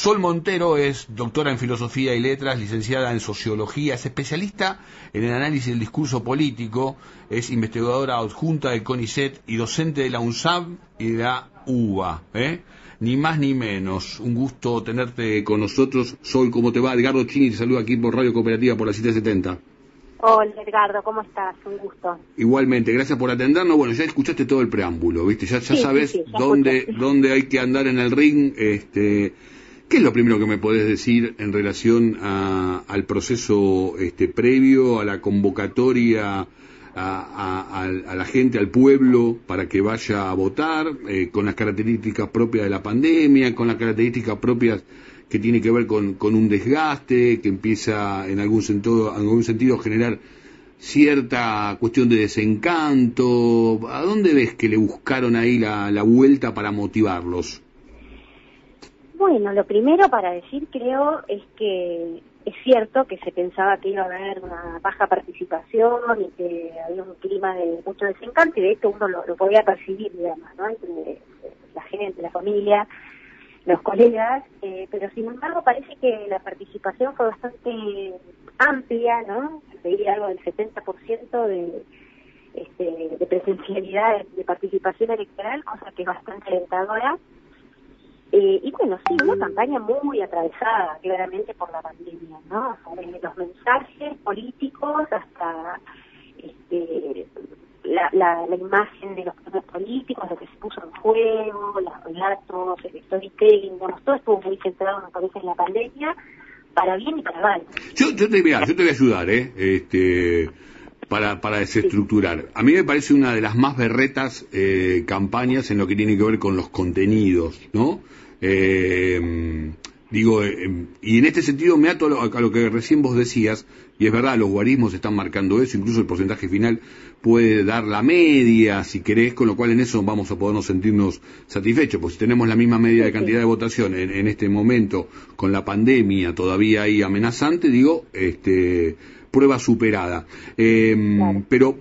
Sol Montero es doctora en Filosofía y Letras, licenciada en Sociología, es especialista en el análisis del discurso político, es investigadora adjunta del CONICET y docente de la UNSAB y de la UBA. ¿eh? Ni más ni menos. Un gusto tenerte con nosotros. Sol, ¿cómo te va? Edgardo Chini te saluda aquí por Radio Cooperativa por la 770. Hola Edgardo, ¿cómo estás? Un gusto. Igualmente, gracias por atendernos. Bueno, ya escuchaste todo el preámbulo, ¿viste? Ya, ya sabes dónde, dónde hay que andar en el ring. Este, ¿Qué es lo primero que me podés decir en relación al proceso este, previo, a la convocatoria a, la gente, al pueblo, para que vaya a votar, eh, con las características propias de la pandemia, con las características propias que tiene que ver con, un desgaste, que empieza en algún sentido, en algún sentido a generar cierta cuestión de desencanto. ¿A dónde ves que le buscaron ahí la vuelta para motivarlos? Bueno, lo primero para decir creo es que es cierto que se pensaba que iba a haber una baja participación y que había un clima de mucho desencanto y de hecho uno lo, podía percibir, digamos, ¿no? Entre la gente, la familia, los colegas, eh, pero sin embargo parece que la participación fue bastante amplia, ¿no? Veía algo del 70% de, este, de presencialidad, de participación electoral, cosa que es bastante alentadora eh, y bueno, sí, una campaña muy atravesada claramente por la pandemia, ¿no? Desde los mensajes políticos hasta este, la, la, la imagen de los propios políticos, lo que se puso en juego, los relatos, el storytelling, bueno, todo estuvo muy centrado, me parece, en la pandemia, para bien y para mal. Yo, yo, te, yo te voy a ayudar, ¿eh? Este, para, para desestructurar. A mí me parece una de las más berretas eh, campañas en lo que tiene que ver con los contenidos, ¿no? Eh, digo, eh, y en este sentido me ato a lo, que recién vos decías, y es verdad, los guarismos están marcando eso, incluso el porcentaje final puede dar la media, si querés, con lo cual en eso vamos a podernos sentirnos satisfechos, pues si tenemos la misma media de cantidad de votación en, en este momento, con la pandemia todavía ahí amenazante, digo, este prueba superada. Eh, Pero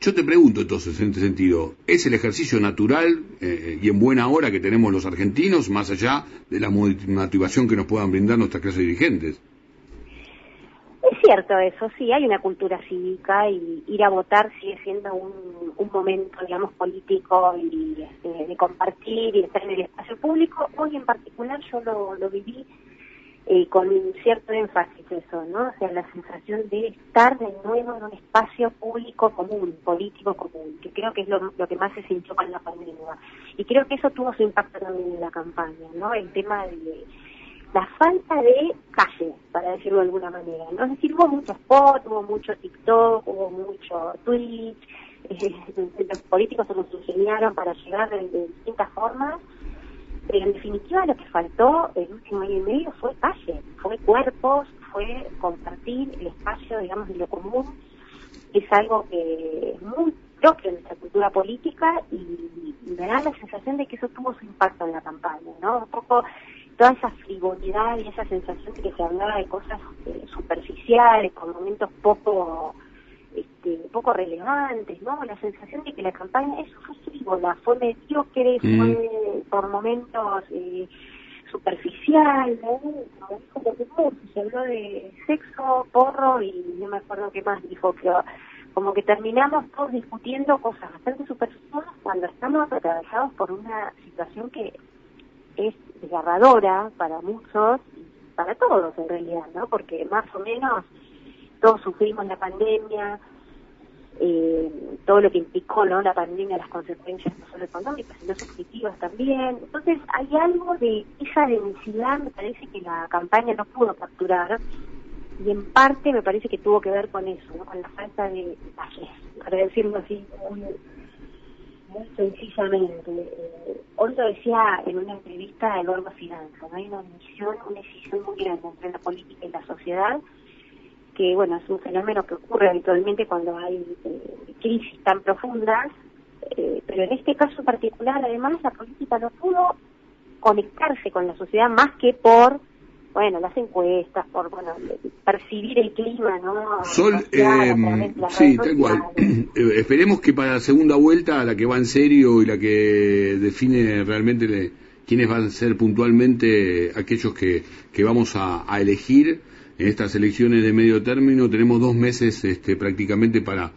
yo te pregunto entonces, en este sentido, ¿es el ejercicio natural eh, y en buena hora que tenemos los argentinos, más allá de la motivación que nos puedan brindar nuestras clases dirigentes? Es cierto eso, sí, hay una cultura cívica y ir a votar sigue siendo un, momento, digamos, político y este, de compartir y estar en el espacio público. Hoy en particular yo lo, lo viví eh, con cierto énfasis eso, ¿no? O sea, la sensación de estar de nuevo en un espacio público común, político común, que creo que es lo, que más se sintió con la pandemia. Y creo que eso tuvo su impacto también en la campaña, ¿no? El tema de la falta de calle, para decirlo de alguna manera, ¿no? Es decir, hubo mucho spot, hubo mucho TikTok, hubo mucho Twitch, los políticos se nos ingeniaron para llegar de distintas formas, pero en definitiva lo que faltó el último año y medio fue calle, fue cuerpos, fue compartir el espacio, digamos, de lo común. Es algo que es muy propio de nuestra cultura política y, me da la sensación de que eso tuvo su impacto en la campaña, ¿no? Un poco toda esa frivolidad y esa sensación de que se hablaba de cosas eh, superficiales, con momentos poco este, poco relevantes, ¿no? La sensación de que la campaña fue frívola, fue mediocre, mm. fue por momentos eh, superficial, ¿no? Como se habló de sexo, porro y no me acuerdo qué más dijo, pero como que terminamos todos discutiendo cosas bastante superficiales cuando estamos atravesados por una situación que es desgarradora para muchos y para todos en realidad, ¿no? Porque más o menos todos sufrimos la pandemia, eh, todo lo que implicó ¿no? la pandemia, las consecuencias no solo económicas, sino subjetivas también. Entonces hay algo de esa densidad, me parece que la campaña no pudo capturar, y en parte me parece que tuvo que ver con eso, con la falta de calle, para decirlo así muy, muy sencillamente. Eh, lo decía en una entrevista a Eduardo Finanza, ¿no? hay una misión, una decisión muy grande entre la política y la sociedad, que bueno es un fenómeno que ocurre habitualmente cuando hay eh, crisis tan profundas, eh, pero en este caso particular además la política no pudo conectarse con la sociedad más que por bueno las encuestas, por bueno percibir el clima, ¿no? Sol, eh, sí, tal cual. esperemos que para la segunda vuelta, la que va en serio y la que define realmente quiénes van a ser puntualmente aquellos que, que vamos a, elegir estas elecciones de medio término. Tenemos dos meses este, prácticamente para,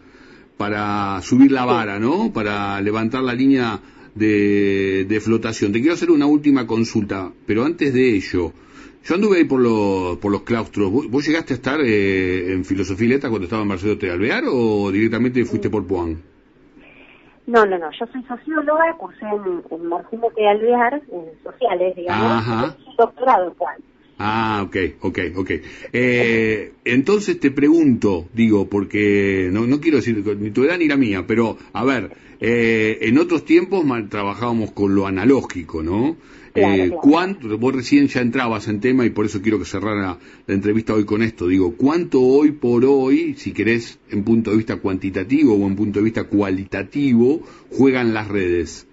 para subir la vara, ¿no? Para levantar la línea de, de flotación. Te quiero hacer una última consulta, pero antes de ello, yo anduve ahí por, los, por los claustros. ¿Vos, llegaste a estar eh, en Filosofía y Letras cuando estaba en Marcelo Alvear o directamente fuiste por Puan? No, no, no. Yo soy socióloga, cursé en, en Marcelo de Alvear, en sociales, digamos. Ajá. doctorado en Puan. Ah, ok, ok, ok. Eh, entonces te pregunto, digo, porque no, no quiero decir ni tu edad ni la mía, pero a ver, eh, en otros tiempos trabajábamos con lo analógico, ¿no? Eh, ¿cuánto, vos recién ya entrabas en tema y por eso quiero que cerrara la entrevista hoy con esto. Digo, ¿cuánto hoy por hoy, si querés, en punto de vista cuantitativo o en punto de vista cualitativo, juegan las redes?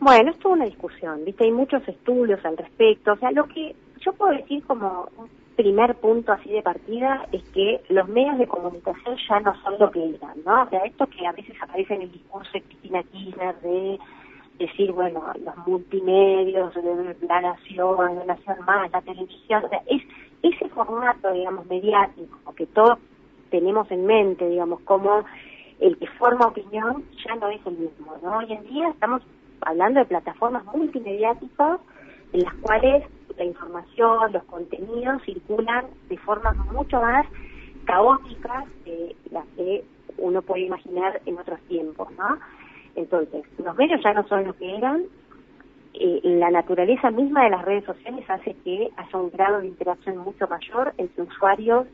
Bueno, es toda una discusión, ¿viste? Hay muchos estudios al respecto. O sea, lo que yo puedo decir como un primer punto así de partida es que los medios de comunicación ya no son lo que eran, ¿no? O sea, esto que a veces aparece en el discurso de Cristina Kirchner de decir, bueno, los multimedios, la nación, la nación más, la televisión, o sea, es ese formato, digamos, mediático que todos tenemos en mente, digamos, como el que forma opinión, ya no es el mismo, ¿no? Hoy en día estamos hablando de plataformas multimediáticas en las cuales la información, los contenidos circulan de formas mucho más caóticas de las que uno puede imaginar en otros tiempos, ¿no? Entonces, los medios ya no son lo que eran, eh, la naturaleza misma de las redes sociales hace que haya un grado de interacción mucho mayor entre usuarios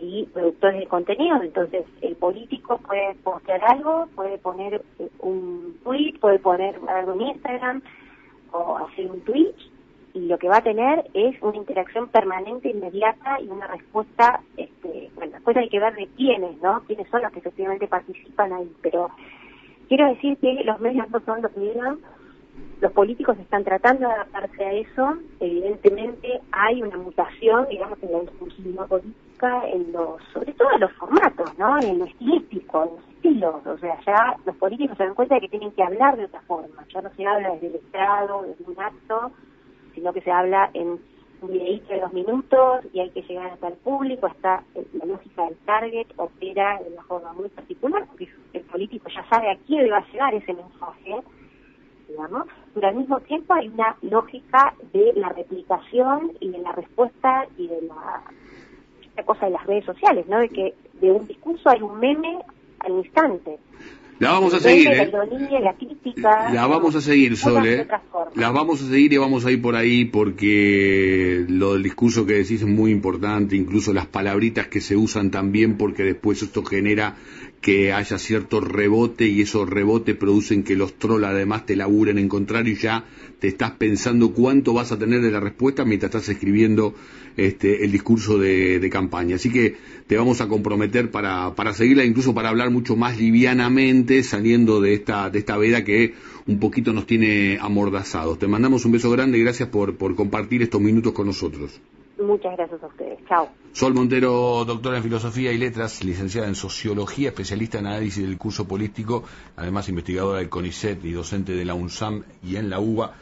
y productores de contenido. Entonces, el político puede postear algo, puede poner eh, un tweet, puede poner algo en Instagram o hacer un Twitch y lo que va a tener es una interacción permanente, inmediata y una respuesta, este, bueno, después hay que ver de quiénes, ¿no? Quiénes son los que efectivamente participan ahí, pero Quiero decir que los medios no son lo que eran, los políticos están tratando de adaptarse a eso, evidentemente hay una mutación, digamos, en la discursividad política, en los, sobre todo en los formatos, ¿no? En lo estilístico, en los estilos, o sea, ya los políticos se dan cuenta de que tienen que hablar de otra forma, ya no se habla desde el Estado, desde un acto, sino que se habla en un videíto de dos minutos y hay que llegar hasta el público, está la lógica del target, opera de una forma muy particular, porque el político ya sabe a quién le va a llegar ese mensaje, digamos, pero al mismo tiempo hay una lógica de la replicación y de la respuesta y de la cosa de las redes sociales, ¿no? De que de un discurso hay un meme al instante. La vamos a seguir, ¿eh? La vamos a seguir, Sole. La vamos a seguir y vamos a ir por ahí porque lo del discurso que decís es muy importante, incluso las palabritas que se usan también porque después esto genera que haya cierto rebote y esos rebotes producen que los trolls además te laburen en contrario y ya te estás pensando cuánto vas a tener de la respuesta mientras estás escribiendo este, el discurso de, campaña. Así que te vamos a comprometer para, para seguirla, incluso para hablar mucho más livianamente, saliendo de esta, de esta veda que un poquito nos tiene amordazados. Te mandamos un beso grande y gracias por, por compartir estos minutos con nosotros. Muchas gracias a ustedes. Chao. Sol Montero, doctora en Filosofía y Letras, licenciada en Sociología, especialista en análisis del curso político, además investigadora del CONICET y docente de la UNSAM y en la UBA.